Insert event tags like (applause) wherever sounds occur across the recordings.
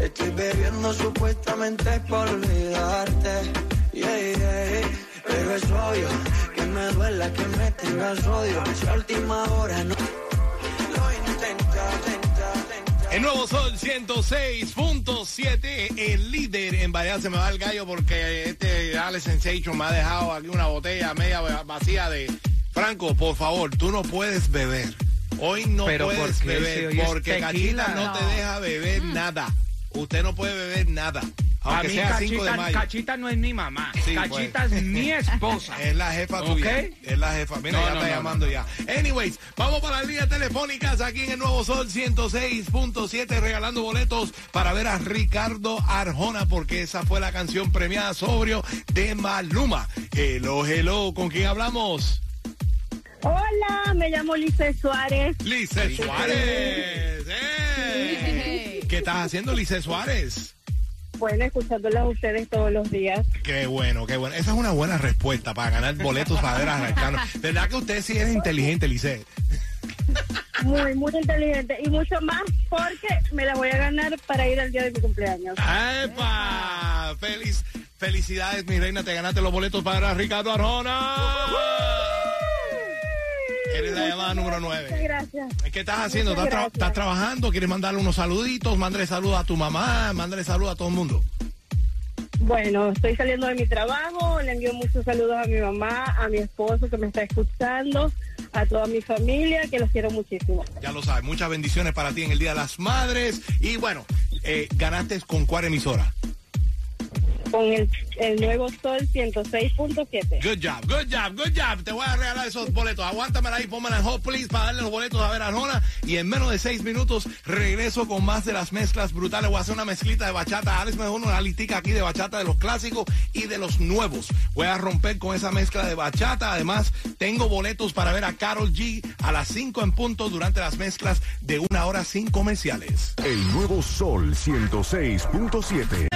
Estoy bebiendo supuestamente por olvidarte. Yeah, yeah. Pero es obvio que me duela que me tengas odio. Si a última hora no. El nuevo Sol 106.7, el líder en variedad. Se me va el gallo porque este Alex Sensation me ha dejado aquí una botella media vacía de... Franco, por favor, tú no puedes beber. Hoy no ¿Pero por puedes beber porque. Cachita no, te deja beber nada. Usted no puede beber nada. A Aunque mí sea 5 de Cachita, mayo. Cachita no es mi mamá. Sí, Cachita pues. es mi (laughs) esposa. Es la jefa ¿Ok? tuya. Es la jefa. Mira, No, ya no, está no, llamando no. ya. Anyways, vamos para las líneas telefónicas aquí en el Nuevo Sol 106.7 regalando boletos para ver a Ricardo Arjona porque esa fue la canción premiada sobrio de Maluma. Hello, hello, ¿con quién hablamos? Hola, me llamo Lice Suárez. Lice Suárez. ¡Eh! ¿Qué estás haciendo, Lice Suárez? Bueno, escuchándolas a ustedes todos los días. Qué bueno, qué bueno. Esa es una buena respuesta para ganar boletos para ver a Ricardo. ¿Verdad que usted sí es inteligente, Lice? Muy, muy inteligente. Y mucho más porque me la voy a ganar para ir al día de mi cumpleaños. ¡Epa! Feliz, felicidades, mi reina. Te ganaste los boletos para Ricardo Arjona. Eres la llamada número Muchas 9. gracias. ¿Qué estás haciendo? Muchas ¿Estás, tra- gracias. estás trabajando? ¿Quieres mandarle unos saluditos? Mándale saludos a tu mamá, mándale saludos a todo el mundo. Bueno, estoy saliendo de mi trabajo. Le envío muchos saludos a mi mamá, a mi esposo que me está escuchando, a toda mi familia, que los quiero muchísimo. Ya lo sabes. Muchas bendiciones para ti en el Día de las Madres. Y bueno, eh, ganaste con cuál emisora. Con el, el nuevo Sol 106.7. Good job, good job, good job. Te voy a regalar esos boletos. Aguántamela ahí, pónmela en hot, please, para darle los boletos a ver a Arjona. Y en menos de seis minutos regreso con más de las mezclas brutales. Voy a hacer una mezclita de bachata. Alex me dejó una listica aquí de bachata de los clásicos y de los nuevos. Voy a romper con esa mezcla de bachata. Además, tengo boletos para ver a Carol G a las 5 en punto durante las mezclas de una hora sin comerciales. El nuevo Sol 106.7.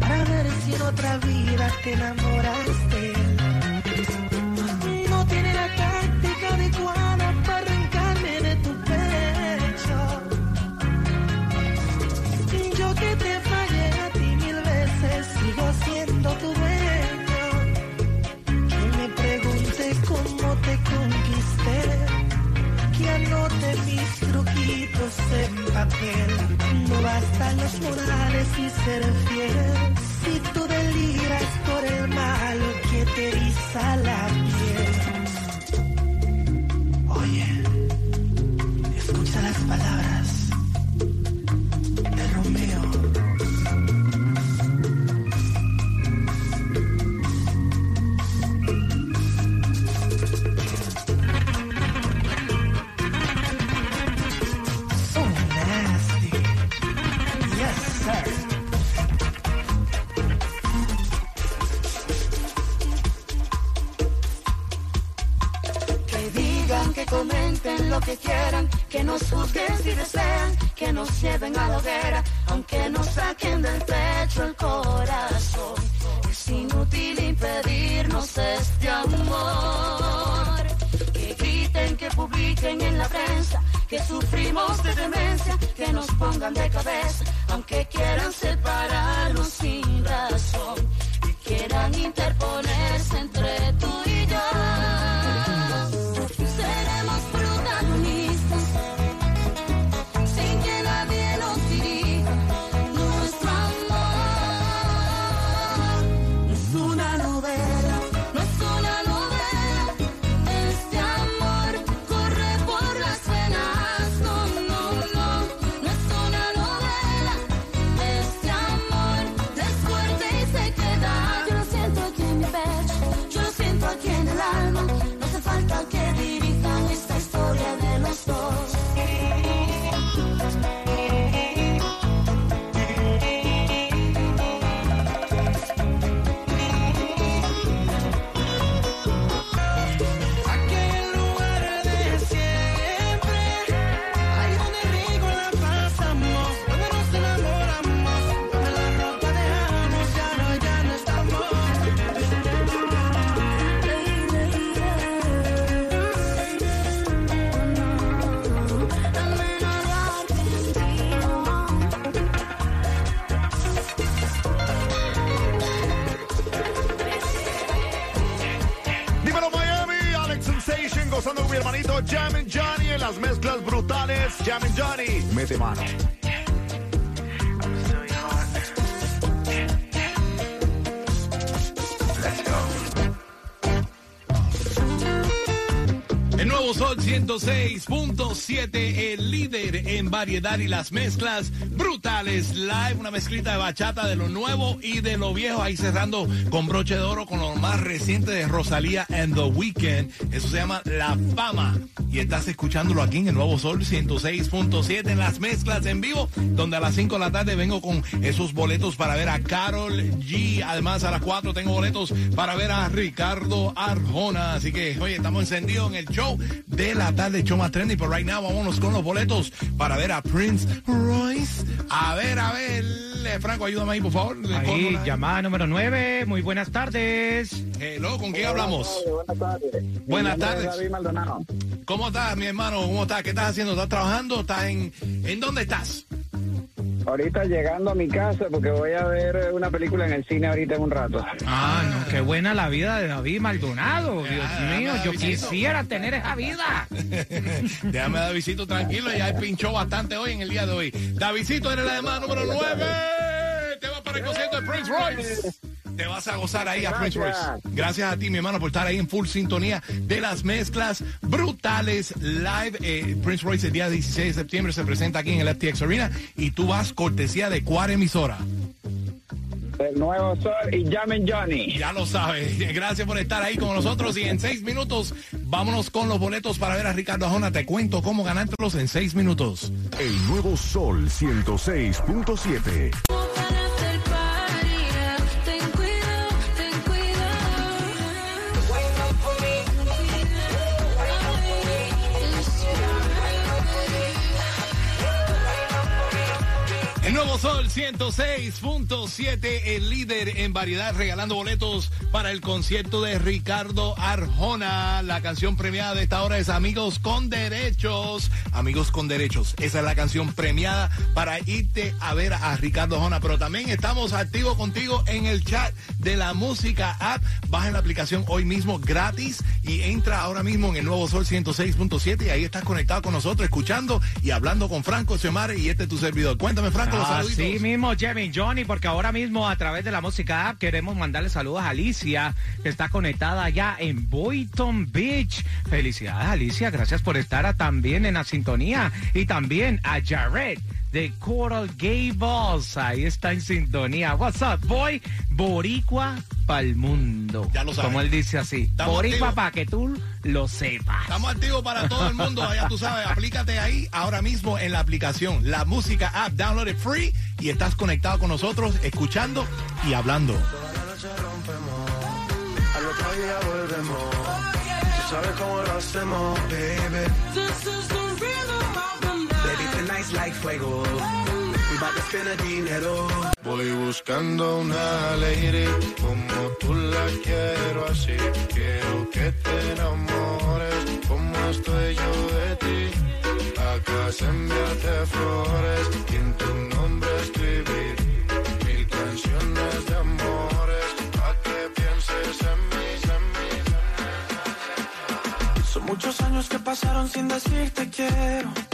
para ver si en otra vida te enamoras de él. No tiene la táctica adecuada para arrancarme de tu pecho. Yo que te fallé a ti mil veces, sigo siendo tu dueño. Que me pregunte cómo te conquisté que anote mis truquitos en papel. Bastan los morales y ser fiel. Si tú deliras por el malo que te eriza la piel. Publiquen en la prensa, que sufrimos de demencia, que nos pongan de cabeza, aunque quieran separarnos sin razón, que quieran interponerse Johnny, mete mano. El nuevo Sol 106.7, el líder en variedad y las mezclas live, una mezclita de bachata de lo nuevo y de lo viejo, ahí cerrando con broche de oro con lo más reciente de Rosalía and The Weeknd. Eso se llama La Fama. Y estás escuchándolo aquí en el nuevo Sol 106.7 en las mezclas en vivo, donde a las 5 de la tarde vengo con esos boletos para ver a Carol G. Además, a las 4 tengo boletos para ver a Ricardo Arjona. Así que, oye, estamos encendidos en el show de la tarde, show más trendy. Pero right now, vámonos con los boletos para ver a Prince Royce. Ver, a ver, eh, Franco, ayúdame ahí, por favor. Ahí, llamada número 9. Muy buenas tardes. Hello, ¿con quién hablamos? Buenas tardes. Buenas tardes. David Maldonado. ¿Cómo estás, mi hermano? ¿Cómo estás? ¿Qué estás haciendo? ¿Estás trabajando? ¿Estás en... ¿En dónde estás? Ahorita llegando a mi casa porque voy a ver una película en el cine ahorita en un rato. Ah, no, qué buena la vida de David Maldonado. Dios Ah, mío, yo quisiera tener esa vida. (laughs) Déjame Davidcito tranquilo, ya él pinchó bastante hoy en el día de hoy. Davidcito eres la llamada número 9. Te vas para el concierto de Prince Royce. Te vas a gozar ahí a Prince Royce. Gracias a ti, mi hermano, por estar ahí en full sintonía de las mezclas brutales live. Eh, Prince Royce el día 16 de septiembre se presenta aquí en el FTX Arena y tú vas cortesía de cuál emisora. El nuevo sol y llamen Johnny. Ya lo sabes. (laughs) Gracias por estar ahí con nosotros. Y en seis minutos, vámonos con los boletos para ver a Ricardo Ajona. Te cuento cómo ganártelos en seis minutos. El nuevo Sol 106.7. Sol 106.7, el líder en variedad, regalando boletos para el concierto de Ricardo Arjona. La canción premiada de esta hora es Amigos con Derechos. Amigos con Derechos. Esa es la canción premiada para irte a ver a Ricardo Arjona. Pero también estamos activos contigo en el chat de la música app. Baja la aplicación hoy mismo gratis y entra ahora mismo en el nuevo Sol 106.7 y ahí estás conectado con nosotros, escuchando y hablando con Franco Xiomare y este es tu servidor. Cuéntame, Franco, los saluditos. Así mismo, Jimmy Johnny, porque ahora mismo a través de la música app queremos mandarle saludos a Alicia, que está conectada allá en Boynton Beach. Felicidades, Alicia, gracias por estar también en la sintonía. Y también a Jared de Coral Gables, ahí está en sintonía. What's up, boy? Boricua pa'l mundo. Ya lo sabes. Como él dice así. Estamos Boricua para que tú lo sepas. Estamos activos para todo el mundo, ya tú sabes, aplícate ahí ahora mismo en la aplicación, la música app, download it free y estás conectado con nosotros, escuchando y hablando. Al otro día volvemos. Si sabes cómo lo hacemos, baby. Tonight's like fuego. We bout to spend the dinero. Voy buscando una lady como tú la quiero así. Quiero que te enamores como estoy yo de ti. Acá se enviarte flores y en tu nombre escribir mil canciones de amores. Pa' que pienses en mí, en mí, en mí. Son muchos años que pasaron sin decirte quiero.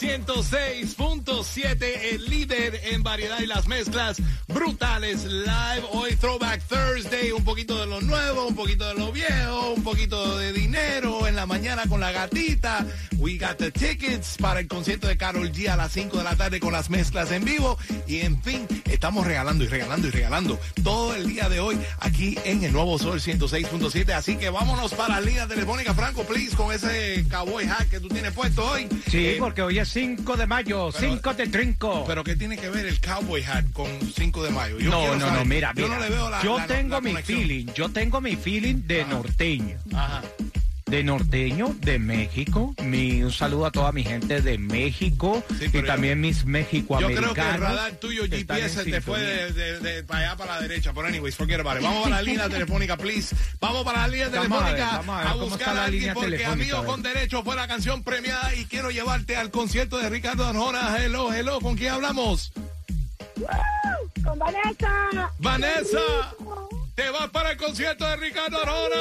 106.7, el líder en variedad y las mezclas brutales live. Hoy Throwback Thursday, un poquito de lo nuevo, un poquito de lo viejo, un poquito de dinero en la mañana con la gatita. We got the tickets para el concierto de Carol G a las 5 de la tarde con las mezclas en vivo. Y en fin, estamos regalando y regalando y regalando todo el día de hoy aquí en el nuevo Sol 106.7. Así que vámonos para la línea telefónica, Franco, please, con ese cowboy hat que tú tienes puesto hoy. Sí, Eh, porque hoy es 5 de mayo, 5 de trinco. Pero ¿qué tiene que ver el cowboy hat con 5 de mayo? Yo no, no, saber. no, mira, Yo mira. no le veo la yo la- tengo la mi conexión. feeling, yo tengo mi feeling de norteño. Ajá. De norteño, de México. Mi, un saludo a toda mi gente de México Sí, y también mis Yo mexicoamericanos. creo que el radar tuyo GPS te fue de, de- de- para allá para la derecha. Pero anyways, forget about it. Vamos para la línea (laughs) telefónica, please. Vamos para la línea Vamos a ver, telefónica a ver buscar a alguien línea porque Amigo a con Derecho fue la canción premiada y quiero llevarte al concierto de Ricardo Arjona. Hello, hello. ¿Con quién hablamos? Con Vanessa. Vanessa. Te vas para el concierto de Ricardo Arjona.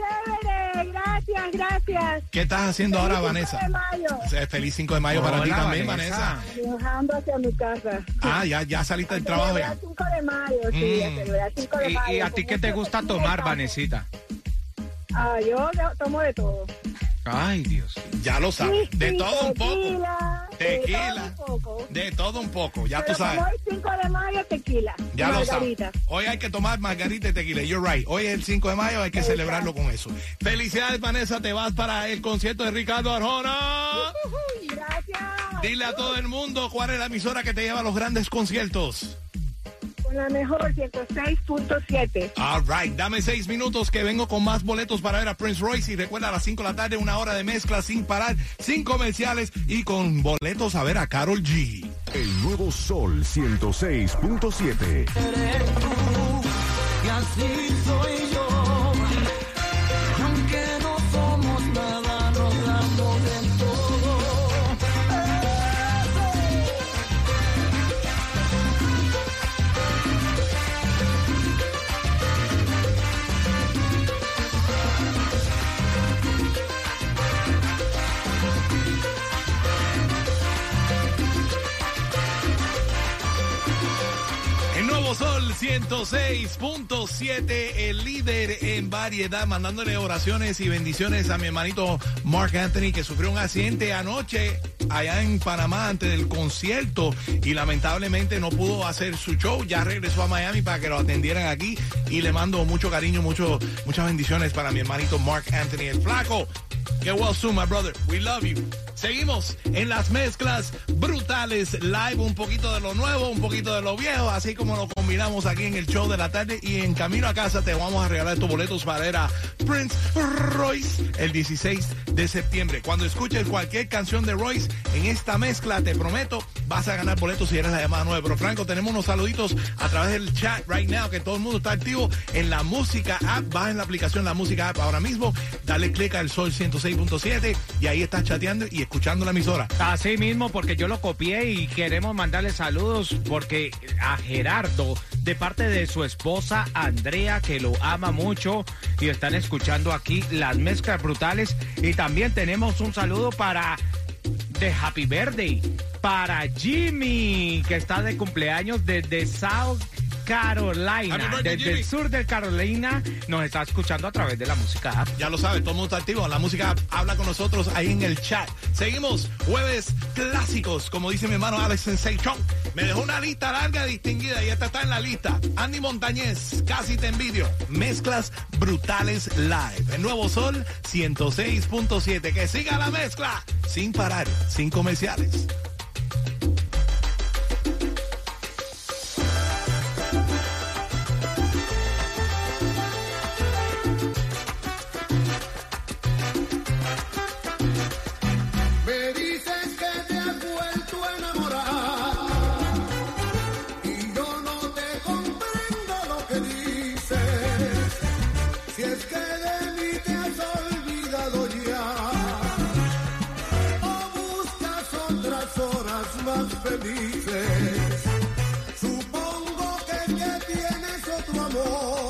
Chévere, gracias, gracias. ¿Qué estás haciendo ahora, Feliz Vanessa? 5 de mayo. Eh, Feliz 5 de mayo para ti también, Vanessa. Viajando hacia mi casa. Ah, ya, ya saliste del trabajo ya. 5 de mayo, sí, Mm. a celebrar 5 de ¿Y, mayo. y a ti qué te gusta tomar. Vanesita? Ah, yo tomo de todo. Ay, Dios. Ya lo sabes. De todo un poco. tequila, Tequila. De todo un poco. De todo un poco, ya tú sabes. hoy 5 de mayo, tequila. Ya lo sabes. Hoy hay que tomar margarita y tequila. You're right. Hoy es el 5 de mayo, hay que celebrarlo con eso. Felicidades, Vanessa. Te vas para el concierto de Ricardo Arjona. Gracias. Dile a todo el mundo cuál es la emisora que te lleva a los grandes conciertos. Con la mejor 106.7. All right. Dame seis minutos que vengo con más boletos para ver a Prince Royce. Y recuerda a las 5 de la tarde, una hora de mezcla sin parar, sin comerciales y con boletos a ver a Carol G. El nuevo Sol 106.7. Y así soy yo. 106.7, el líder en variedad, mandándole oraciones y bendiciones a mi hermanito Mark Anthony, que sufrió un accidente anoche allá en Panamá antes del concierto y lamentablemente no pudo hacer su show. Ya regresó a Miami para que lo atendieran aquí y le mando mucho cariño, mucho, muchas bendiciones para mi hermanito Mark Anthony, el flaco. Get well soon, my brother. We love you. Seguimos en las mezclas brutales. Live, un poquito de lo nuevo, un poquito de lo viejo, así como lo combinamos aquí en el show de la tarde. Y en camino a casa te vamos a regalar estos boletos para ver a Prince Royce el 16 de septiembre. Cuando escuches cualquier canción de Royce en esta mezcla, te prometo, vas a ganar boletos si eres la llamada 9. Pero Franco, tenemos unos saluditos a través del chat right now, que todo el mundo está activo en la música app. Vas en la aplicación La Música App ahora mismo, dale clic al Sol 106.7 y ahí estás chateando y escuchando la emisora. Así mismo, porque yo lo copié y queremos mandarle saludos porque a Gerardo, de parte de su esposa Andrea, que lo ama mucho y están escuchando aquí las mezclas brutales. Y también tenemos un saludo para de Happy Birthday, para Jimmy, que está de cumpleaños desde South Carolina, desde el sur de Carolina, nos está escuchando a través de la música app. Ya lo sabes, todo el mundo está activo. La música habla con nosotros ahí en el chat. Seguimos, jueves clásicos, como dice mi hermano Alex Sensation. Me dejó una lista larga distinguida y esta está en la lista. Andy Montañez, casi te envidio. Mezclas brutales live. El nuevo sol 106.7. Que siga la mezcla sin parar, sin comerciales. Si es que de mí te has olvidado ya o buscas otras horas más felices. Supongo que, que tienes otro amor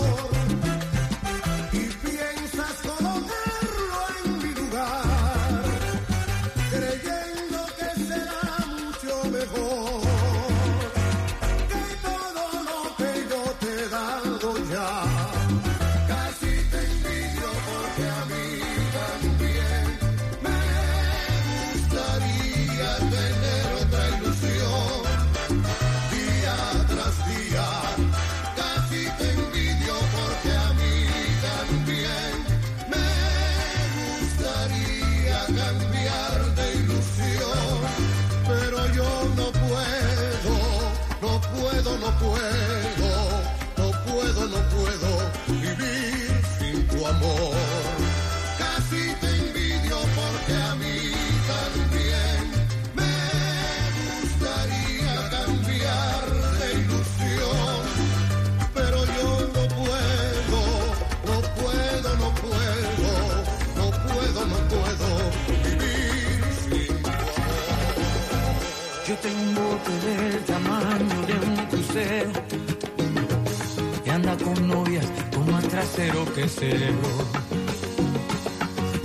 novias con más trasero que cerebro.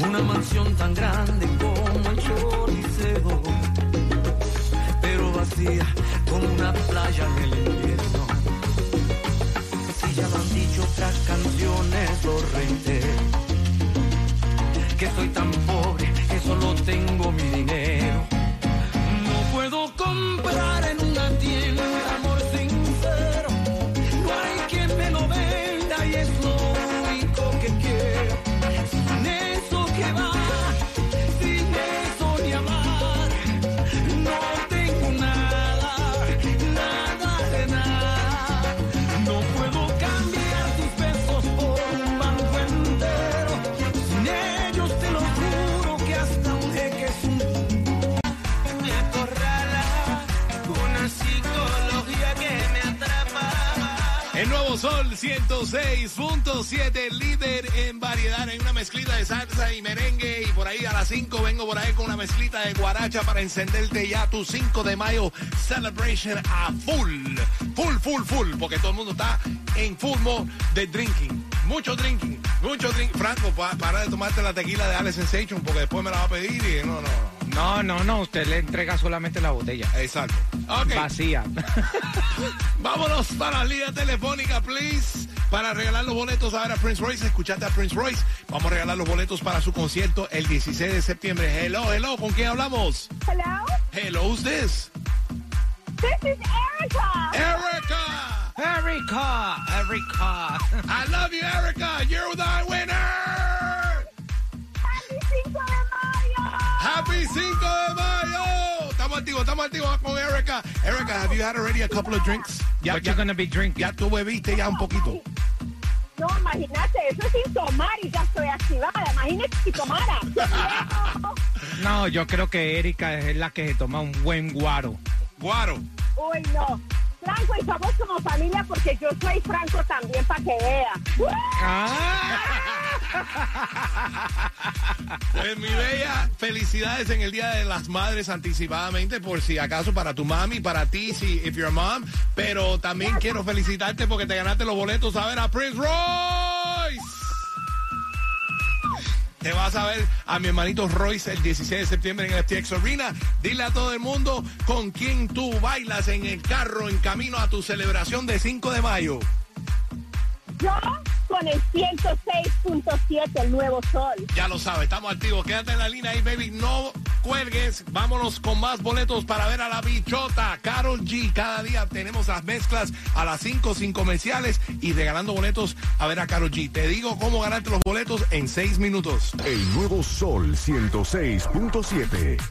Una mansión tan grande como el Choliseo, pero vacía como una playa en el invierno. Si ya lo han dicho otras canciones, lo. Que soy tan pobre 106.7, líder en variedad. Hay una mezclita de salsa y merengue. Y por ahí a las 5 vengo por ahí con una mezclita de guaracha para encenderte ya tu 5 de mayo celebration a full. Full, full, full. Porque todo el mundo está en full mode de drinking. Mucho drinking, mucho drinking. Franco, pa- para de tomarte la tequila de Alex Sensation porque después me la va a pedir y no, no, no. No, no, no, usted le entrega solamente la botella. Exacto. Vacía. (laughs) Vámonos para la línea telefónica, please. Para regalar los boletos a ver a Prince Royce. Escuchate a Prince Royce. Vamos a regalar los boletos para su concierto el 16 de septiembre. Hello, hello. ¿Con quién hablamos? Hello, Hello, who's this? this is Erica. Erica. Erica, Erica. I love you, Erica. You're the winner. Happy 5 de mayo. Happy 5 de mayo. Estamos activos, estamos activos con Erica. Erica, have you had already a couple of drinks? Ya, ya, you gonna be drinking? ya tú bebiste ya un poquito. No, imagínate, eso es sin tomar y ya estoy activada. Imagínate si tomara. No, yo creo que Erika es la que se toma un buen guaro. Guaro. Uy, no. Franco, y somos como familia porque yo soy Franco también, para que vea. Pues mi bella, felicidades en el Día de las Madres anticipadamente, por si acaso para tu mami, para ti, si if you're a mom. Pero también quiero felicitarte porque te ganaste los boletos a ver a Prince Royce. Te vas a ver a mi hermanito Royce el 16 de septiembre en el FTX Arena. Dile a todo el mundo con quién tú bailas en el carro en camino a tu celebración de 5 de mayo. Yo con el 106.7, el nuevo sol. Ya lo sabes, estamos activos. Quédate en la línea ahí, baby. No cuelgues. Vámonos con más boletos para ver a la bichota. Carol G. Cada día tenemos las mezclas a las 5 sin comerciales y regalando boletos a ver a Carol G. Te digo cómo ganarte los boletos en 6 minutos. El nuevo Sol 106.7.